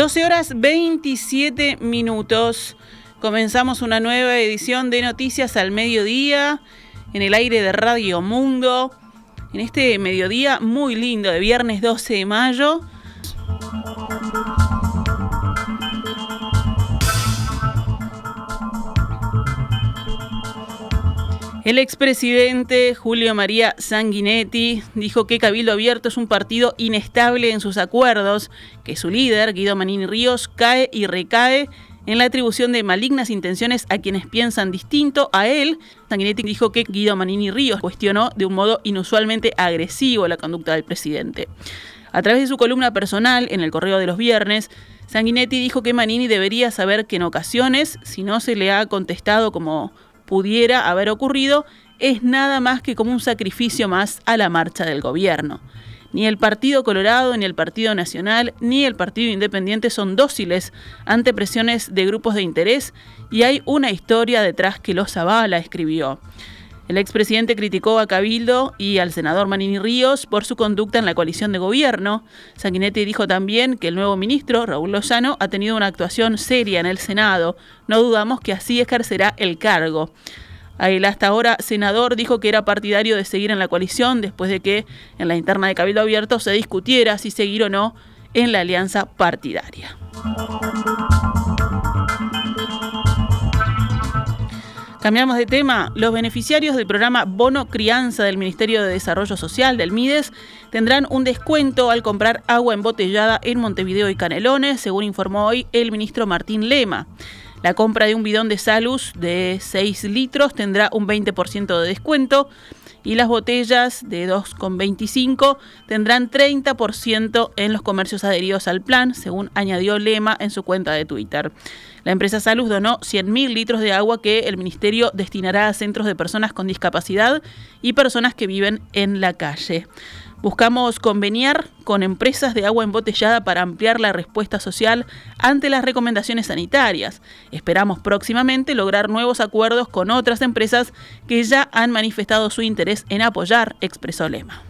12 horas 27 minutos. Comenzamos una nueva edición de Noticias al Mediodía en el aire de Radio Mundo. En este mediodía muy lindo de viernes 12 de mayo. El expresidente Julio María Sanguinetti dijo que Cabildo Abierto es un partido inestable en sus acuerdos, que su líder, Guido Manini Ríos, cae y recae en la atribución de malignas intenciones a quienes piensan distinto a él. Sanguinetti dijo que Guido Manini Ríos cuestionó de un modo inusualmente agresivo la conducta del presidente. A través de su columna personal en el Correo de los Viernes, Sanguinetti dijo que Manini debería saber que en ocasiones, si no se le ha contestado como pudiera haber ocurrido es nada más que como un sacrificio más a la marcha del gobierno. Ni el Partido Colorado, ni el Partido Nacional, ni el Partido Independiente son dóciles ante presiones de grupos de interés y hay una historia detrás que los avala, escribió. El expresidente criticó a Cabildo y al senador Manini Ríos por su conducta en la coalición de gobierno. Sanguinetti dijo también que el nuevo ministro, Raúl Lozano, ha tenido una actuación seria en el Senado. No dudamos que así ejercerá el cargo. El hasta ahora senador dijo que era partidario de seguir en la coalición después de que en la interna de Cabildo Abierto se discutiera si seguir o no en la alianza partidaria. Cambiamos de tema. Los beneficiarios del programa Bono Crianza del Ministerio de Desarrollo Social, del MIDES, tendrán un descuento al comprar agua embotellada en Montevideo y Canelones, según informó hoy el ministro Martín Lema. La compra de un bidón de Salus de 6 litros tendrá un 20% de descuento y las botellas de 2,25 tendrán 30% en los comercios adheridos al plan, según añadió Lema en su cuenta de Twitter. La empresa Salus donó 100.000 litros de agua que el ministerio destinará a centros de personas con discapacidad y personas que viven en la calle. Buscamos conveniar con empresas de agua embotellada para ampliar la respuesta social ante las recomendaciones sanitarias. Esperamos próximamente lograr nuevos acuerdos con otras empresas que ya han manifestado su interés en apoyar, expresó Lema.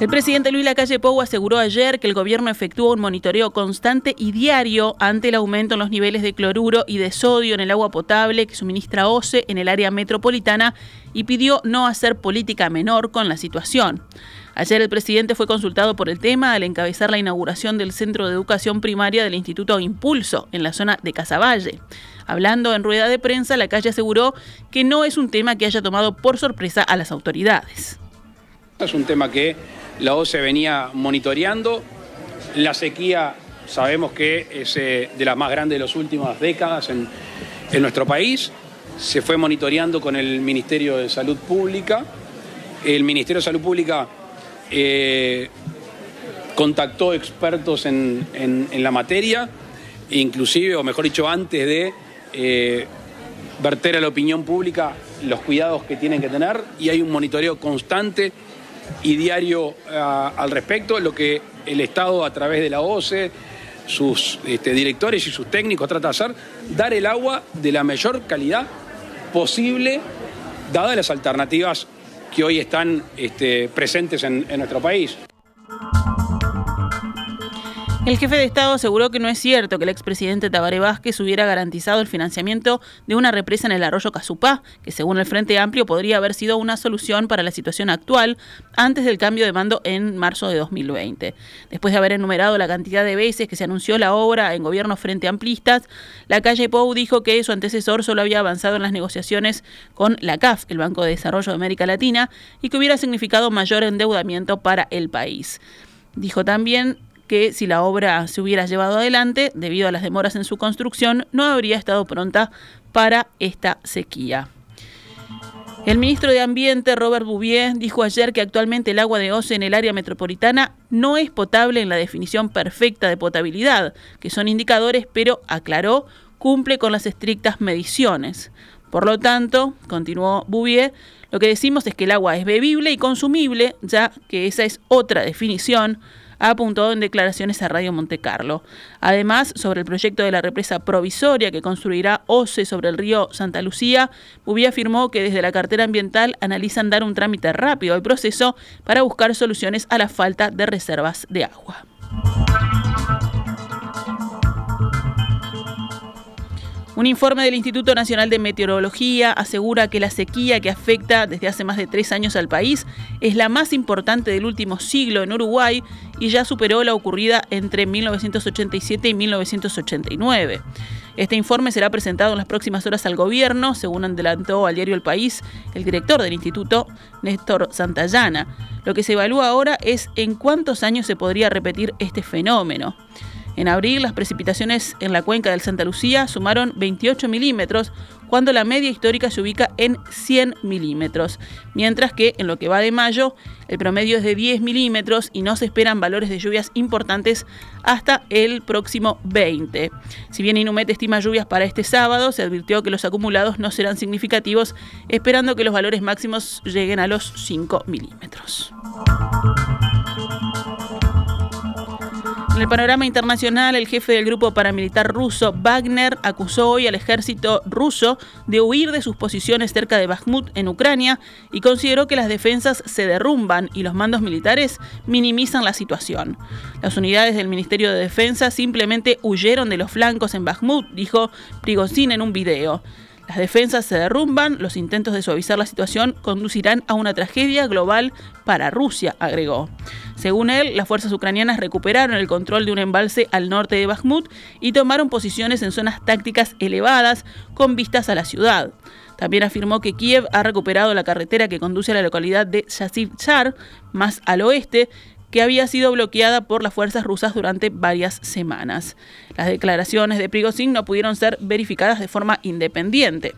El presidente Luis Lacalle Pou aseguró ayer que el gobierno efectuó un monitoreo constante y diario ante el aumento en los niveles de cloruro y de sodio en el agua potable que suministra OCE en el área metropolitana y pidió no hacer política menor con la situación. Ayer el presidente fue consultado por el tema al encabezar la inauguración del Centro de Educación Primaria del Instituto Impulso en la zona de Casaballe. Hablando en rueda de prensa, la calle aseguró que no es un tema que haya tomado por sorpresa a las autoridades. Es un tema que la OCE venía monitoreando. La sequía sabemos que es eh, de las más grandes de las últimas décadas en, nuestro país. Se fue monitoreando con el Ministerio de Salud Pública. El Ministerio de Salud Pública eh, contactó expertos en, la materia, inclusive, o mejor dicho, antes de eh, verter a la opinión pública los cuidados que tienen que tener y hay un monitoreo constante y diario ah, al respecto, lo que el Estado a través de la OCE, sus este, directores y sus técnicos trata de hacer, dar el agua de la mayor calidad posible, dadas las alternativas que hoy están este, presentes en nuestro país. El jefe de Estado aseguró que no es cierto que el expresidente Tabaré Vázquez hubiera garantizado el financiamiento de una represa en el arroyo Casupá, que según el Frente Amplio podría haber sido una solución para la situación actual antes del cambio de mando en marzo de 2020. Después de haber enumerado la cantidad de veces que se anunció la obra en gobiernos Frente Amplistas, la calle Pou dijo que su antecesor solo había avanzado en las negociaciones con la CAF, el Banco de Desarrollo de América Latina, y que hubiera significado mayor endeudamiento para el país. Dijo también que si la obra se hubiera llevado adelante, debido a las demoras en su construcción, no habría estado pronta para esta sequía. El ministro de Ambiente, Robert Bouvier, dijo ayer que actualmente el agua de OCE en el área metropolitana no es potable en la definición perfecta de potabilidad, que son indicadores, pero aclaró, cumple con las estrictas mediciones. Por lo tanto, continuó Bouvier, lo que decimos es que el agua es bebible y consumible, ya que esa es otra definición ha apuntado en declaraciones a Radio Monte Carlo. Además, sobre el proyecto de la represa provisoria que construirá OCE sobre el río Santa Lucía, Bubía afirmó que desde la cartera ambiental analizan dar un trámite rápido al proceso para buscar soluciones a la falta de reservas de agua. Un informe del Instituto Nacional de Meteorología asegura que la sequía que afecta desde hace más de tres años al país es la más importante del último siglo en Uruguay y ya superó la ocurrida entre 1987 y 1989. Este informe será presentado en las próximas horas al gobierno, según adelantó al diario El País el director del instituto, Néstor Santayana. Lo que se evalúa ahora es en cuántos años se podría repetir este fenómeno. En abril, las precipitaciones en la cuenca del Santa Lucía sumaron 28 milímetros, cuando la media histórica se ubica en 100 milímetros, mientras que en lo que va de mayo, el promedio es de 10 milímetros y no se esperan valores de lluvias importantes hasta el próximo 20. Si bien Inumet estima lluvias para este sábado, se advirtió que los acumulados no serán significativos, esperando que los valores máximos lleguen a los 5 milímetros. En el panorama internacional, el jefe del grupo paramilitar ruso Wagner acusó hoy al ejército ruso de huir de sus posiciones cerca de Bakhmut en Ucrania y consideró que las defensas se derrumban y los mandos militares minimizan la situación. Las unidades del Ministerio de Defensa simplemente huyeron de los flancos en Bakhmut, dijo Prigozhin en un video. Las defensas se derrumban, los intentos de suavizar la situación conducirán a una tragedia global para Rusia, agregó. Según él, las fuerzas ucranianas recuperaron el control de un embalse al norte de Bakhmut y tomaron posiciones en zonas tácticas elevadas con vistas a la ciudad. También afirmó que Kiev ha recuperado la carretera que conduce a la localidad de Yasiv Char, más al oeste, que había sido bloqueada por las fuerzas rusas durante varias semanas. Las declaraciones de Prigozhin no pudieron ser verificadas de forma independiente.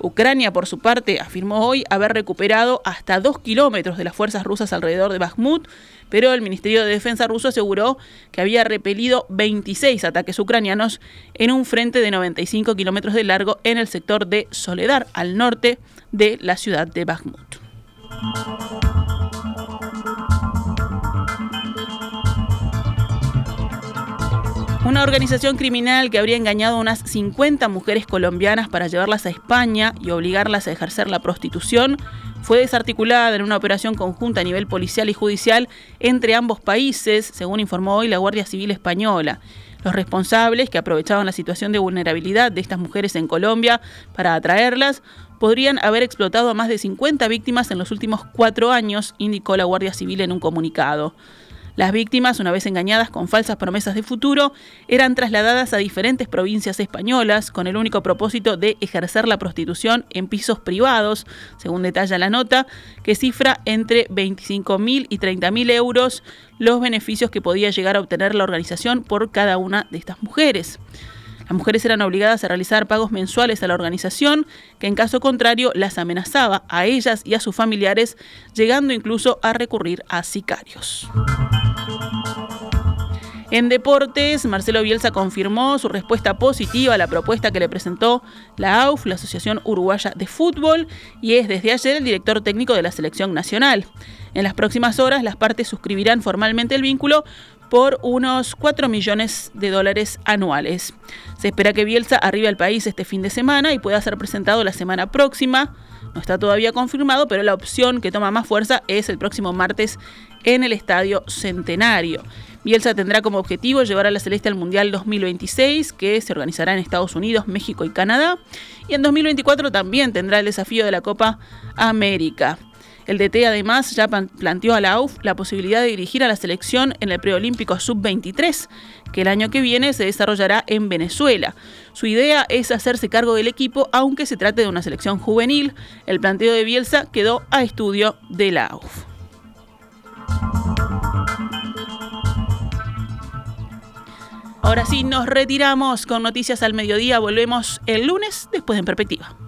Ucrania, por su parte, afirmó hoy haber recuperado hasta dos kilómetros de las fuerzas rusas alrededor de Bakhmut, pero el Ministerio de Defensa ruso aseguró que había repelido 26 ataques ucranianos en un frente de 95 kilómetros de largo en el sector de Soledar, al norte de la ciudad de Bakhmut. Una organización criminal que habría engañado a unas 50 mujeres colombianas para llevarlas a España y obligarlas a ejercer la prostitución fue desarticulada en una operación conjunta a nivel policial y judicial entre ambos países, según informó hoy la Guardia Civil Española. Los responsables, que aprovechaban la situación de vulnerabilidad de estas mujeres en Colombia para atraerlas, podrían haber explotado a más de 50 víctimas en los últimos cuatro años, indicó la Guardia Civil en un comunicado. Las víctimas, una vez engañadas con falsas promesas de futuro, eran trasladadas a diferentes provincias españolas con el único propósito de ejercer la prostitución en pisos privados, según detalla la nota, que cifra entre 25.000 y 30.000 euros los beneficios que podía llegar a obtener la organización por cada una de estas mujeres. Las mujeres eran obligadas a realizar pagos mensuales a la organización, que en caso contrario las amenazaba a ellas y a sus familiares, llegando incluso a recurrir a sicarios. En deportes, Marcelo Bielsa confirmó su respuesta positiva a la propuesta que le presentó la AUF, la Asociación Uruguaya de Fútbol, y es desde ayer el director técnico de la selección nacional. En las próximas horas, las partes suscribirán formalmente el vínculo por unos 4 millones de dólares anuales. Se espera que Bielsa arribe al país este fin de semana y pueda ser presentado la semana próxima. No está todavía confirmado, pero la opción que toma más fuerza es el próximo martes en el Estadio Centenario. Bielsa tendrá como objetivo llevar a la Celeste al Mundial 2026, que se organizará en Estados Unidos, México y Canadá. Y en 2024 también tendrá el desafío de la Copa América. El DT además ya planteó a la AUF la posibilidad de dirigir a la selección en el preolímpico sub-23, que el año que viene se desarrollará en Venezuela. Su idea es hacerse cargo del equipo, aunque se trate de una selección juvenil. El planteo de Bielsa quedó a estudio de la AUF. Ahora sí, nos retiramos con noticias al mediodía. Volvemos el lunes después de En Perspectiva.